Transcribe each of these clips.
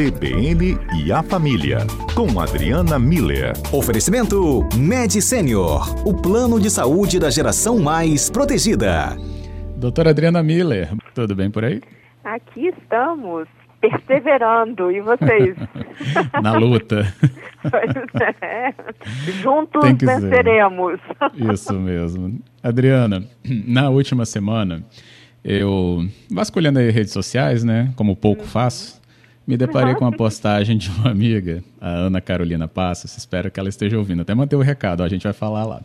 CBN e a Família, com Adriana Miller. Oferecimento Med Senior, o plano de saúde da geração mais protegida. Doutora Adriana Miller, tudo bem por aí? Aqui estamos, perseverando. E vocês? Na luta. Pois é. Juntos venceremos. Isso mesmo. Adriana, na última semana, eu, vasculhando aí redes sociais, né, como pouco faço, me deparei com uma postagem de uma amiga, a Ana Carolina Passos, espero que ela esteja ouvindo, até manter o recado, a gente vai falar lá.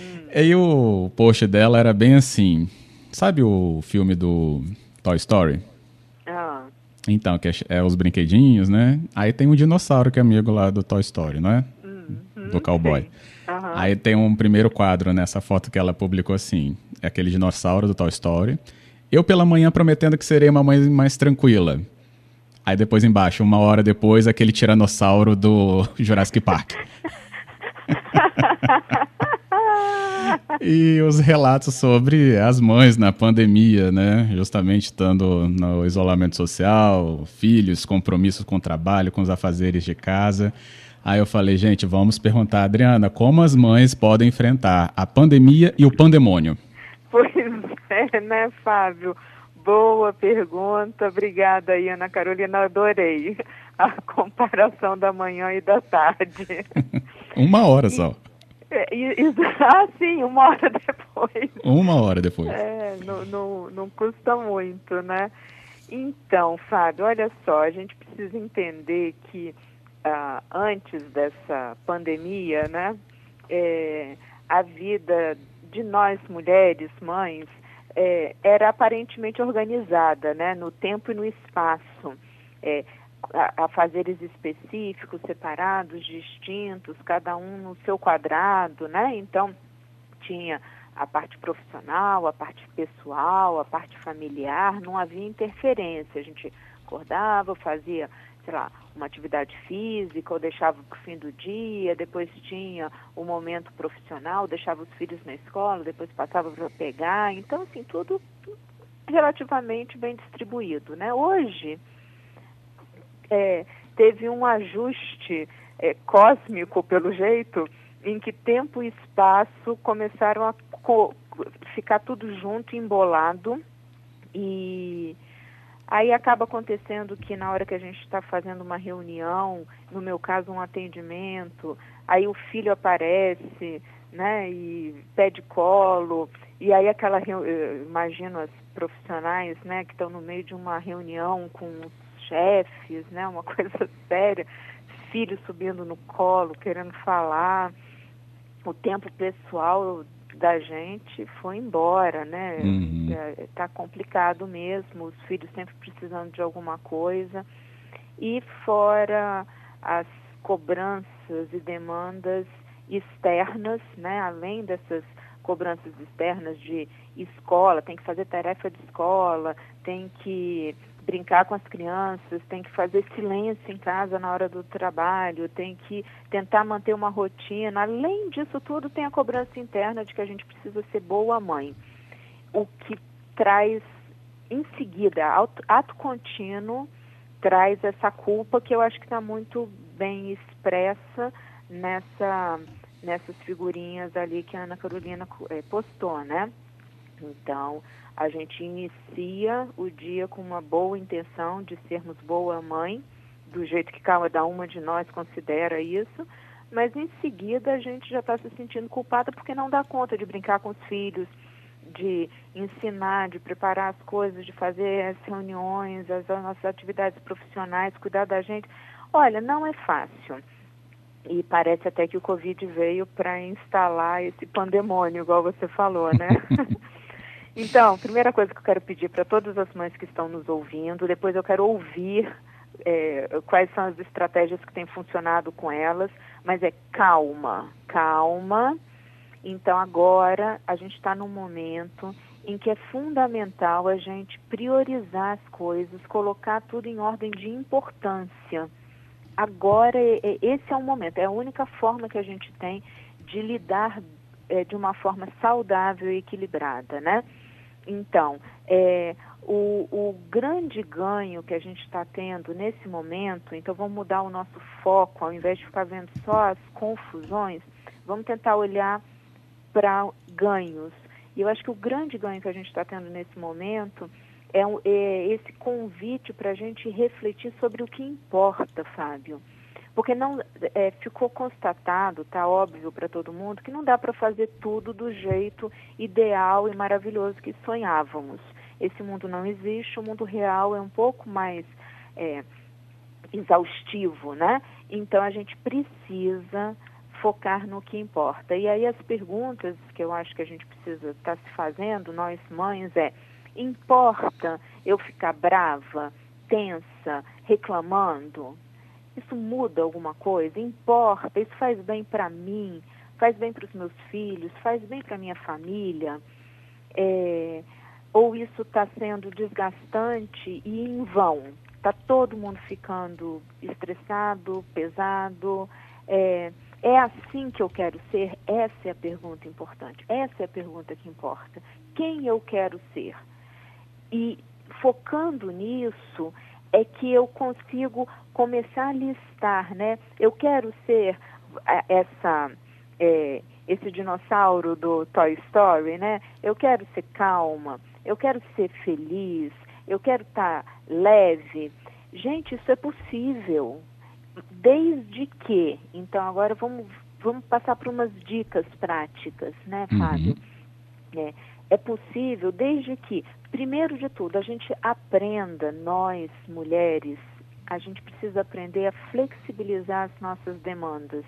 Hum. E o post dela era bem assim, sabe o filme do Toy Story? Ah. Então, que é, é, os brinquedinhos, né? Aí tem um dinossauro que é amigo lá do Toy Story, não é? Hum, do cowboy. Uhum. Aí tem um primeiro quadro nessa foto que ela publicou assim, é aquele dinossauro do Toy Story. Eu pela manhã prometendo que serei uma mãe mais tranquila. Aí depois embaixo, uma hora depois, aquele tiranossauro do Jurassic Park. e os relatos sobre as mães na pandemia, né? Justamente estando no isolamento social, filhos, compromissos com o trabalho, com os afazeres de casa. Aí eu falei, gente, vamos perguntar, Adriana, como as mães podem enfrentar a pandemia e o pandemônio? Pois é, né, Fábio? Boa pergunta. Obrigada aí, Ana Carolina. Adorei a comparação da manhã e da tarde. uma hora só. É, ah, sim, uma hora depois. Uma hora depois. É, não, não, não custa muito, né? Então, Fábio, olha só, a gente precisa entender que ah, antes dessa pandemia, né, é, a vida de nós mulheres, mães, é, era aparentemente organizada, né, no tempo e no espaço, é, a, a fazeres específicos, separados, distintos, cada um no seu quadrado, né? Então tinha a parte profissional, a parte pessoal, a parte familiar, não havia interferência. A gente acordava, fazia sei lá, uma atividade física ou deixava para o fim do dia, depois tinha o momento profissional, deixava os filhos na escola, depois passava para pegar. Então, assim, tudo relativamente bem distribuído, né? Hoje, é, teve um ajuste é, cósmico, pelo jeito, em que tempo e espaço começaram a ficar tudo junto, embolado, e Aí acaba acontecendo que na hora que a gente está fazendo uma reunião, no meu caso um atendimento, aí o filho aparece, né, e pede colo, e aí aquela, imagino as profissionais, né, que estão no meio de uma reunião com os chefes, né, uma coisa séria, filho subindo no colo, querendo falar, o tempo pessoal da gente foi embora, né? Uhum. É, tá complicado mesmo, os filhos sempre precisando de alguma coisa. E fora as cobranças e demandas externas, né? Além dessas cobranças externas de escola, tem que fazer tarefa de escola, tem que brincar com as crianças, tem que fazer silêncio em casa na hora do trabalho, tem que tentar manter uma rotina. Além disso tudo, tem a cobrança interna de que a gente precisa ser boa mãe. O que traz em seguida, ato, ato contínuo, traz essa culpa que eu acho que está muito bem expressa nessa, nessas figurinhas ali que a Ana Carolina é, postou, né? Então, a gente inicia o dia com uma boa intenção de sermos boa mãe, do jeito que cada uma de nós considera isso, mas em seguida a gente já está se sentindo culpada porque não dá conta de brincar com os filhos, de ensinar, de preparar as coisas, de fazer as reuniões, as, as nossas atividades profissionais, cuidar da gente. Olha, não é fácil. E parece até que o Covid veio para instalar esse pandemônio, igual você falou, né? Então, primeira coisa que eu quero pedir para todas as mães que estão nos ouvindo, depois eu quero ouvir é, quais são as estratégias que têm funcionado com elas, mas é calma, calma. Então, agora a gente está num momento em que é fundamental a gente priorizar as coisas, colocar tudo em ordem de importância. Agora, é, é, esse é o momento, é a única forma que a gente tem de lidar é, de uma forma saudável e equilibrada, né? Então, é, O, o grande ganho que a gente está tendo nesse momento, então vamos mudar o nosso foco, ao invés de ficar vendo só as confusões, vamos tentar olhar para ganhos. E eu acho que o grande ganho que a gente está tendo nesse momento é, é esse convite para a gente refletir sobre o que importa, Fábio. Porque não é, ficou constatado, tá óbvio para todo mundo, que não dá para fazer tudo do jeito ideal e maravilhoso que sonhávamos. Esse mundo não existe, o mundo real é um pouco mais é, exaustivo, né? Então a gente precisa focar no que importa. E aí as perguntas que eu acho que a gente precisa estar tá se fazendo, nós mães, é importa eu ficar brava, tensa, reclamando? Isso muda alguma coisa? Importa? Isso faz bem para mim? Faz bem para os meus filhos? Faz bem para minha família? É, ou isso está sendo desgastante e em vão? Está todo mundo ficando estressado, pesado? É, é assim que eu quero ser? Essa é a pergunta importante. Essa é a pergunta que importa. Quem eu quero ser? E focando nisso, é que eu consigo começar a listar, né? Eu quero ser essa é, esse dinossauro do Toy Story, né? Eu quero ser calma, eu quero ser feliz, eu quero estar tá leve. Gente, isso é possível. Desde que, então agora vamos, vamos passar por umas dicas práticas, né, uhum. Fábio? Uhum. É, é possível desde que, primeiro de tudo, a gente aprenda, nós, mulheres, a gente precisa aprender a flexibilizar as nossas demandas.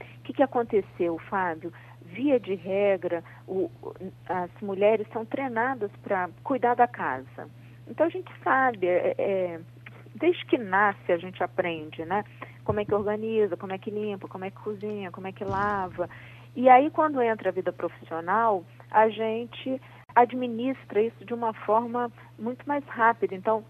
O que, que aconteceu, Fábio? Via de regra, o, as mulheres são treinadas para cuidar da casa. Então a gente sabe, é, é, desde que nasce a gente aprende, né? Como é que organiza, como é que limpa, como é que cozinha, como é que lava. E aí quando entra a vida profissional, a gente administra isso de uma forma muito mais rápida. Então,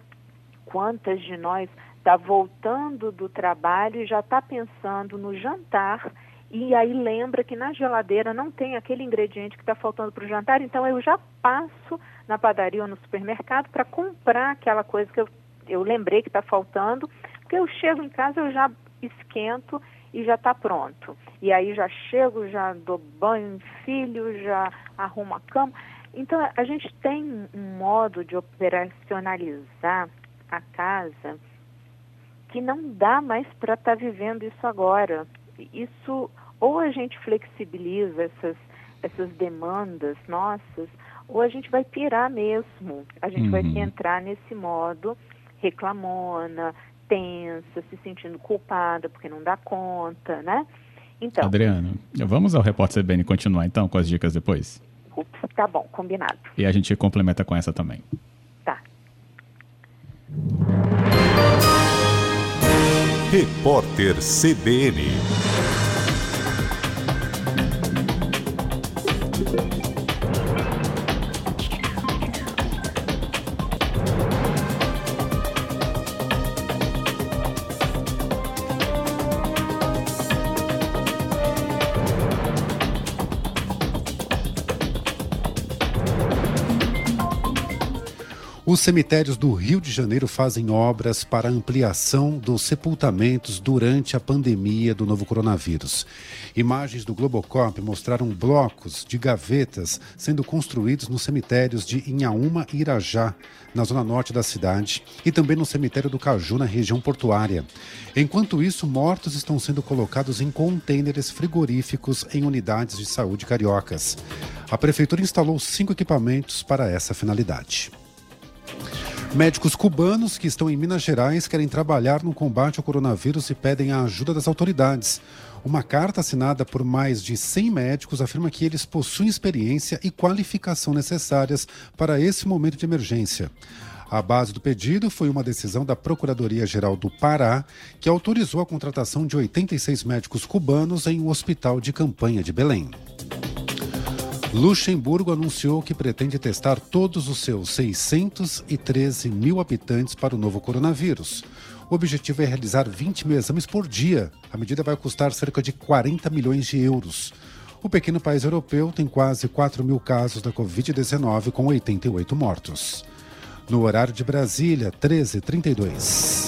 quantas de nós está voltando do trabalho e já está pensando no jantar e aí lembra que na geladeira não tem aquele ingrediente que está faltando para o jantar, então eu já passo na padaria ou no supermercado para comprar aquela coisa que eu, eu lembrei que está faltando, porque eu chego em casa, eu já esquento e já está pronto. E aí já chego, já dou banho em filho, já arrumo a cama. Então a gente tem um modo de operacionalizar a casa que não dá mais para estar tá vivendo isso agora. Isso ou a gente flexibiliza essas essas demandas nossas, ou a gente vai pirar mesmo. A gente uhum. vai entrar nesse modo reclamona, tensa, se sentindo culpada porque não dá conta, né? Então. Adriano, vamos ao repórter CBN continuar então com as dicas depois? Tá bom, combinado. E a gente complementa com essa também. Tá. Repórter CBN. Os cemitérios do Rio de Janeiro fazem obras para ampliação dos sepultamentos durante a pandemia do novo coronavírus. Imagens do Globocop mostraram blocos de gavetas sendo construídos nos cemitérios de Inhaúma e Irajá, na zona norte da cidade, e também no cemitério do Caju, na região portuária. Enquanto isso, mortos estão sendo colocados em contêineres frigoríficos em unidades de saúde cariocas. A prefeitura instalou cinco equipamentos para essa finalidade. Médicos cubanos que estão em Minas Gerais querem trabalhar no combate ao coronavírus e pedem a ajuda das autoridades. Uma carta assinada por mais de 100 médicos afirma que eles possuem experiência e qualificação necessárias para esse momento de emergência. A base do pedido foi uma decisão da Procuradoria-Geral do Pará, que autorizou a contratação de 86 médicos cubanos em um hospital de campanha de Belém. Luxemburgo anunciou que pretende testar todos os seus 613 mil habitantes para o novo coronavírus. O objetivo é realizar 20 mil exames por dia. A medida vai custar cerca de 40 milhões de euros. O pequeno país europeu tem quase 4 mil casos da Covid-19, com 88 mortos. no horário de Brasília, 13h32.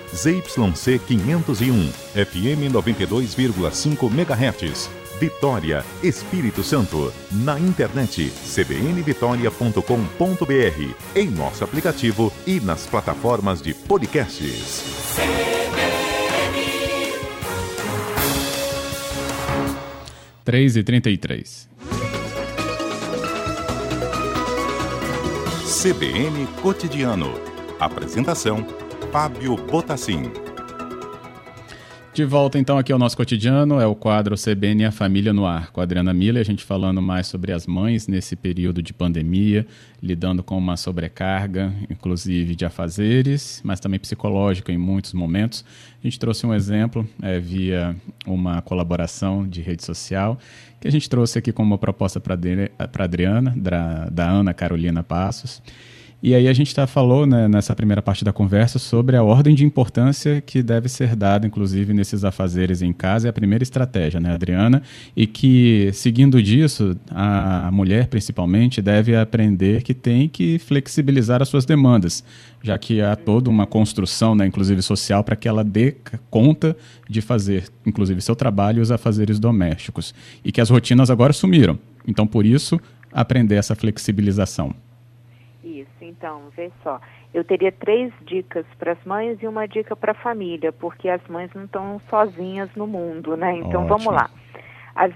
ZYC 501, FM 92,5 MHz. Vitória, Espírito Santo. Na internet cbnvitoria.com.br, em nosso aplicativo e nas plataformas de podcasts. Três e trinta e. CBN Cotidiano. Apresentação: Fábio Botassin. De volta então aqui ao nosso cotidiano, é o quadro CBN a Família no Ar, com a Adriana Miller, a gente falando mais sobre as mães nesse período de pandemia, lidando com uma sobrecarga, inclusive de afazeres, mas também psicológica em muitos momentos. A gente trouxe um exemplo é, via uma colaboração de rede social, que a gente trouxe aqui como uma proposta para a Adriana, da, da Ana Carolina Passos. E aí a gente tá, falou né, nessa primeira parte da conversa sobre a ordem de importância que deve ser dada, inclusive, nesses afazeres em casa. É a primeira estratégia, né, Adriana? E que, seguindo disso, a, a mulher, principalmente, deve aprender que tem que flexibilizar as suas demandas, já que há toda uma construção, né, inclusive social, para que ela dê conta de fazer, inclusive, seu trabalho e os afazeres domésticos. E que as rotinas agora sumiram. Então, por isso, aprender essa flexibilização. Então, vê só. Eu teria três dicas para as mães e uma dica para a família, porque as mães não estão sozinhas no mundo, né? Então, Ótimo. vamos lá. As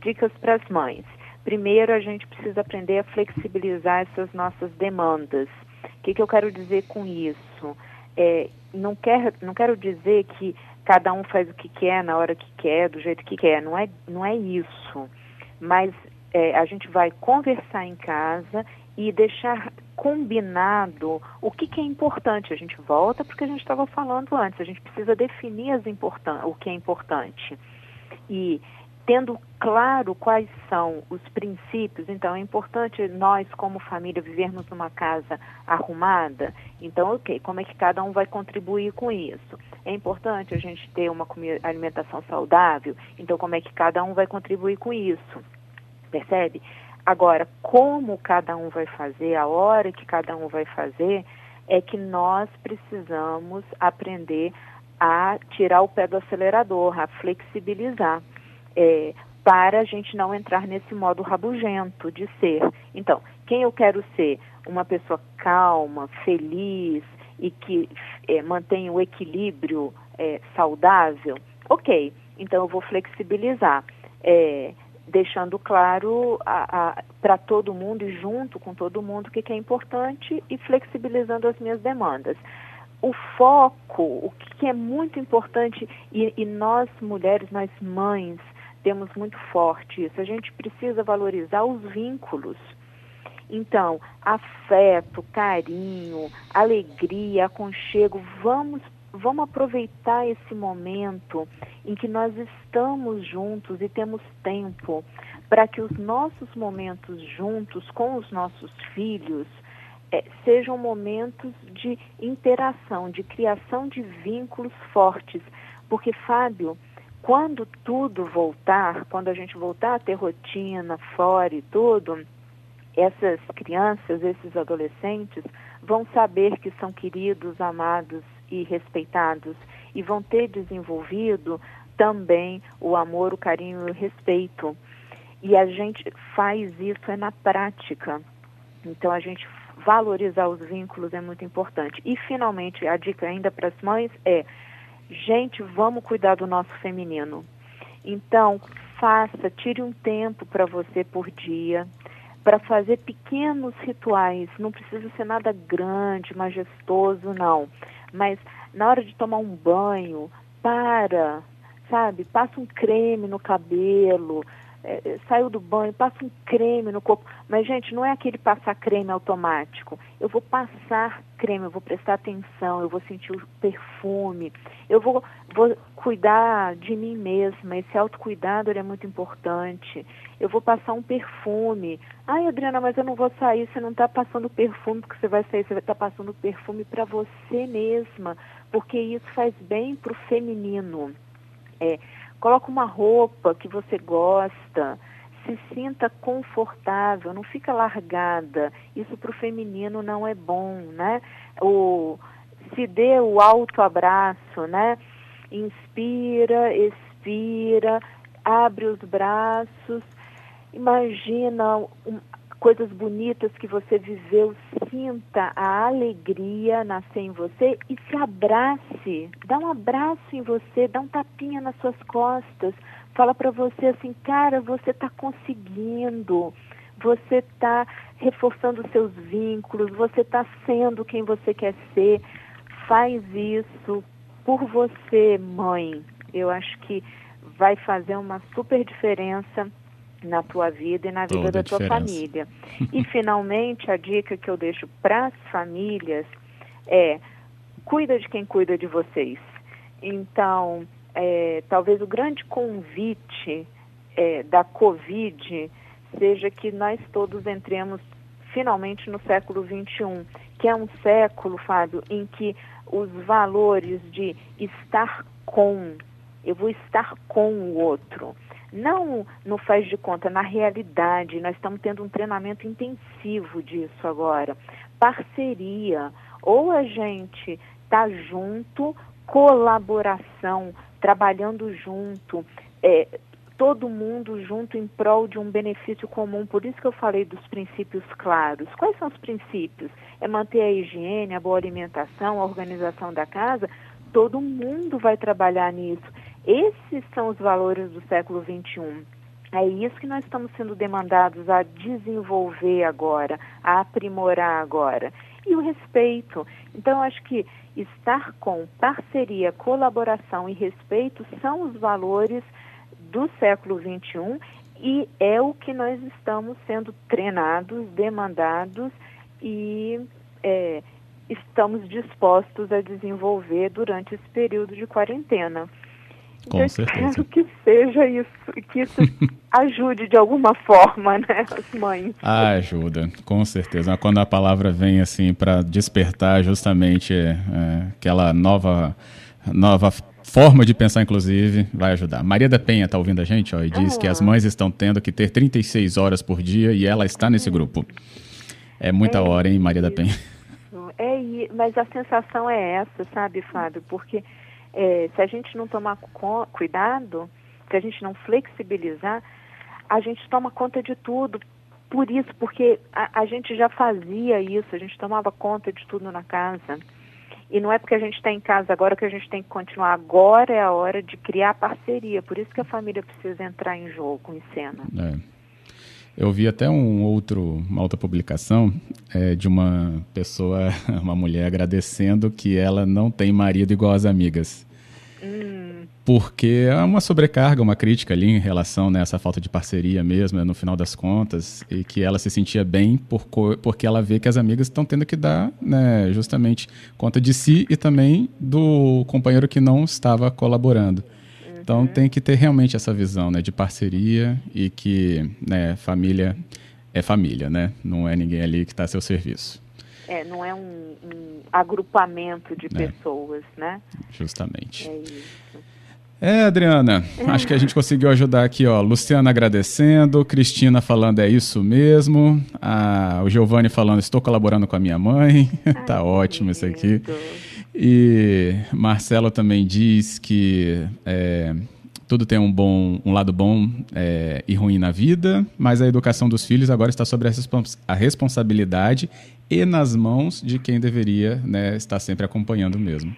dicas para as mães. Primeiro, a gente precisa aprender a flexibilizar essas nossas demandas. O que, que eu quero dizer com isso? É, não, quer, não quero dizer que cada um faz o que quer na hora que quer, do jeito que quer. Não é, não é isso. Mas é, a gente vai conversar em casa e deixar combinado o que, que é importante. A gente volta porque a gente estava falando antes, a gente precisa definir as importan o que é importante. E tendo claro quais são os princípios, então é importante nós, como família, vivermos numa casa arrumada. Então, ok, como é que cada um vai contribuir com isso? É importante a gente ter uma alimentação saudável, então como é que cada um vai contribuir com isso? Percebe? Agora, como cada um vai fazer, a hora que cada um vai fazer, é que nós precisamos aprender a tirar o pé do acelerador, a flexibilizar, é, para a gente não entrar nesse modo rabugento de ser. Então, quem eu quero ser? Uma pessoa calma, feliz e que é, mantém o equilíbrio é, saudável? Ok, então eu vou flexibilizar. É, deixando claro para todo mundo e junto com todo mundo o que, que, é importante e flexibilizando as minhas demandas. O foco, o que é muito importante, e, e nós mulheres, nós mães, temos muito forte isso, a gente precisa valorizar os vínculos. Então, afeto, carinho, alegria, aconchego, vamos vamos aproveitar esse momento em que nós estamos juntos e temos tempo para que os nossos momentos juntos com os nossos filhos é, sejam momentos de interação, de criação de vínculos fortes. Porque, Fábio, quando tudo voltar, quando a gente voltar a ter rotina fora e tudo, essas crianças, esses adolescentes vão saber que são queridos, amados e respeitados e vão ter desenvolvido também o amor, o carinho e o respeito. E a gente faz isso é na prática. Então a gente valorizar os vínculos é muito importante. E finalmente a dica ainda para as mães é: gente, vamos cuidar do nosso feminino. Então, faça, tire um tempo para você por dia para fazer pequenos rituais. Não precisa ser nada grande, majestoso, não. Mas na hora de tomar um banho, para, sabe? Passa um creme no cabelo, é, saiu do banho, passa um creme no corpo. Mas, gente, não é aquele passar creme automático. Eu vou passar creme, eu vou prestar atenção, eu vou sentir o perfume, eu vou, vou cuidar de mim mesma. Esse autocuidado é muito importante. Eu vou passar um perfume. Ai, Adriana, mas eu não vou sair. Você não está passando perfume porque você vai sair, você vai estar tá passando perfume para você mesma, porque isso faz bem para o feminino. É, Coloca uma roupa que você gosta, se sinta confortável, não fica largada. Isso para o feminino não é bom, né? O, se dê o alto abraço, né? Inspira, expira, abre os braços, imagina coisas bonitas que você viveu, sinta a alegria nascer em você e se abrace. Dá um abraço em você, dá um tapinha nas suas costas. Fala para você assim, cara, você está conseguindo. Você está reforçando seus vínculos, você está sendo quem você quer ser. Faz isso por você, mãe. Eu acho que vai fazer uma super diferença na tua vida e na vida Toda da tua família. E finalmente a dica que eu deixo para as famílias é cuida de quem cuida de vocês. Então, é, talvez o grande convite é, da Covid seja que nós todos entremos finalmente no século XXI, que é um século, Fábio, em que os valores de estar com, eu vou estar com o outro, não no faz de conta, na realidade. Nós estamos tendo um treinamento intensivo disso agora. Parceria. Ou a gente está junto, colaboração, trabalhando junto, é, todo mundo junto em prol de um benefício comum. Por isso que eu falei dos princípios claros. Quais são os princípios? É manter a higiene, a boa alimentação, a organização da casa. Todo mundo vai trabalhar nisso. Esses são os valores do século XXI. É isso que nós estamos sendo demandados a desenvolver agora, a aprimorar agora. E o respeito. Então, acho que estar com parceria, colaboração e respeito são os valores do século XXI e é o que nós estamos sendo treinados, demandados e é, estamos dispostos a desenvolver durante esse período de quarentena. Com eu certeza. espero que seja isso, que isso ajude de alguma forma, né, as mães. Ah, ajuda, com certeza. Quando a palavra vem assim para despertar justamente é, aquela nova, nova forma de pensar, inclusive, vai ajudar. Maria da Penha está ouvindo a gente ó, e diz ah. que as mães estão tendo que ter 36 horas por dia e ela está nesse grupo. É muita é hora, hein, Maria da Penha? É, mas a sensação é essa, sabe, Fábio? Porque é, se a gente não tomar cuidado, se a gente não flexibilizar, a gente toma conta de tudo. Por isso, porque a, a gente já fazia isso, a gente tomava conta de tudo na casa. E não é porque a gente está em casa agora que a gente tem que continuar. Agora é a hora de criar parceria. Por isso que a família precisa entrar em jogo, em cena. É. Eu vi até um outro, uma outra publicação é, de uma pessoa, uma mulher agradecendo que ela não tem marido igual as amigas. Porque é uma sobrecarga, uma crítica ali em relação né, a essa falta de parceria mesmo, né, no final das contas, e que ela se sentia bem por, porque ela vê que as amigas estão tendo que dar né, justamente conta de si e também do companheiro que não estava colaborando. Então uhum. tem que ter realmente essa visão né, de parceria e que né, família é família, né? Não é ninguém ali que está a seu serviço. É, não é um, um agrupamento de é. pessoas, né? Justamente. É isso. É, Adriana, acho que a gente conseguiu ajudar aqui, ó. Luciana agradecendo, Cristina falando é isso mesmo, a, o Giovanni falando estou colaborando com a minha mãe, tá Ai, ótimo isso aqui. E Marcelo também diz que é, tudo tem um bom, um lado bom é, e ruim na vida, mas a educação dos filhos agora está sobre a responsabilidade e nas mãos de quem deveria né, estar sempre acompanhando mesmo.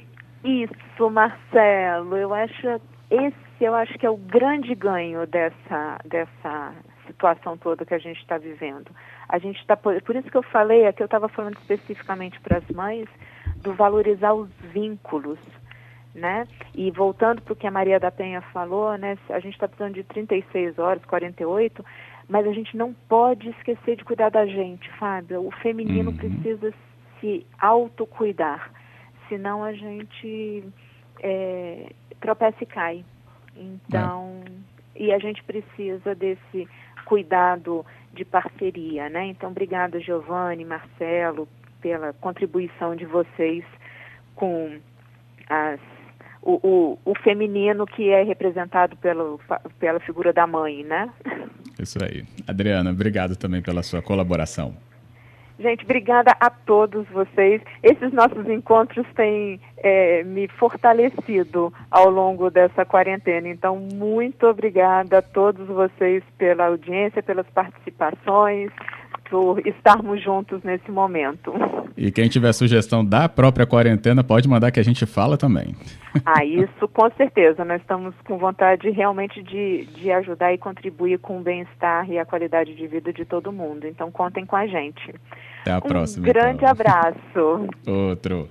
Isso, Marcelo. Eu acho esse eu acho que é o grande ganho dessa dessa situação toda que a gente está vivendo. A gente está por, por isso que eu falei, aqui eu estava falando especificamente para as mães do valorizar os vínculos, né? E voltando para o que a Maria da Penha falou, né? A gente está precisando de 36 horas, 48, mas a gente não pode esquecer de cuidar da gente, Fábio. O feminino uhum. precisa se autocuidar, senão a gente é, tropeça e cai. Então, é. e a gente precisa desse cuidado de parceria, né? Então, obrigada, Giovanni, Marcelo, pela contribuição de vocês com as, o, o, o, feminino que é representado pelo, pela figura da mãe, né? Isso aí. Adriana, obrigado também pela sua colaboração. Gente, obrigada a todos vocês. Esses nossos encontros têm é, me fortalecido ao longo dessa quarentena. Então, muito obrigada a todos vocês pela audiência, pelas participações, por estarmos juntos nesse momento. E quem tiver sugestão da própria quarentena, pode mandar que a gente fala também. Ah, isso com certeza. Nós estamos com vontade realmente de, de ajudar e contribuir com o bem-estar e a qualidade de vida de todo mundo. Então contem com a gente. Até a próxima. Um grande então. abraço. Outro.